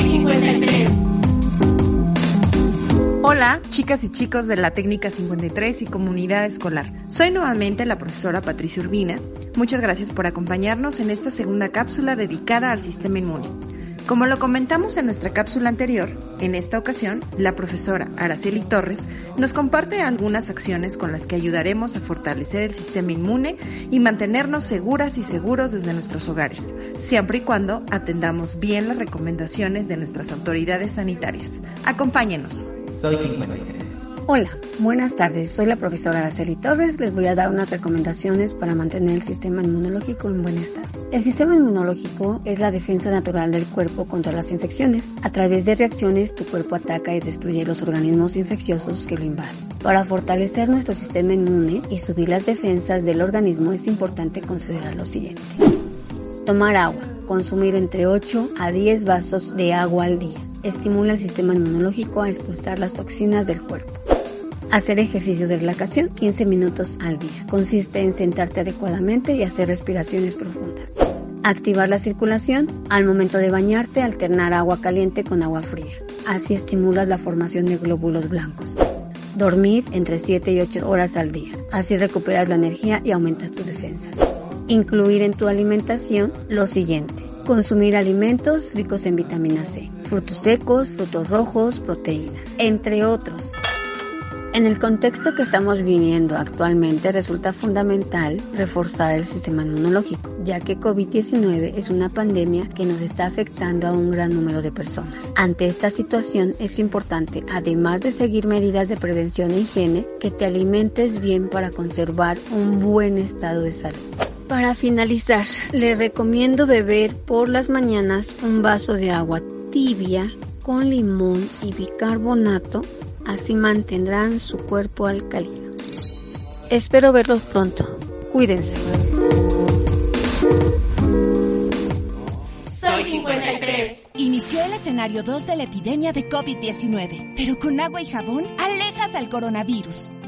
Soy 53. Hola, chicas y chicos de la Técnica 53 y Comunidad Escolar. Soy nuevamente la profesora Patricia Urbina. Muchas gracias por acompañarnos en esta segunda cápsula dedicada al sistema inmune. Como lo comentamos en nuestra cápsula anterior, en esta ocasión, la profesora Araceli Torres nos comparte algunas acciones con las que ayudaremos a fortalecer el sistema inmune y mantenernos seguras y seguros desde nuestros hogares, siempre y cuando atendamos bien las recomendaciones de nuestras autoridades sanitarias. Acompáñenos. Soy 53. Hola, buenas tardes. Soy la profesora Araceli Torres. Les voy a dar unas recomendaciones para mantener el sistema inmunológico en buen estado. El sistema inmunológico es la defensa natural del cuerpo contra las infecciones. A través de reacciones, tu cuerpo ataca y destruye los organismos infecciosos que lo invaden. Para fortalecer nuestro sistema inmune y subir las defensas del organismo es importante considerar lo siguiente. Tomar agua. Consumir entre 8 a 10 vasos de agua al día estimula el sistema inmunológico a expulsar las toxinas del cuerpo. Hacer ejercicios de relajación 15 minutos al día. Consiste en sentarte adecuadamente y hacer respiraciones profundas. Activar la circulación. Al momento de bañarte, alternar agua caliente con agua fría. Así estimulas la formación de glóbulos blancos. Dormir entre 7 y 8 horas al día. Así recuperas la energía y aumentas tus defensas. Incluir en tu alimentación lo siguiente. Consumir alimentos ricos en vitamina C, frutos secos, frutos rojos, proteínas, entre otros. En el contexto que estamos viviendo actualmente resulta fundamental reforzar el sistema inmunológico, ya que COVID-19 es una pandemia que nos está afectando a un gran número de personas. Ante esta situación es importante, además de seguir medidas de prevención e higiene, que te alimentes bien para conservar un buen estado de salud. Para finalizar, le recomiendo beber por las mañanas un vaso de agua tibia con limón y bicarbonato, así mantendrán su cuerpo alcalino. Espero verlos pronto. Cuídense. Soy 53. Inició el escenario 2 de la epidemia de COVID-19, pero con agua y jabón alejas al coronavirus.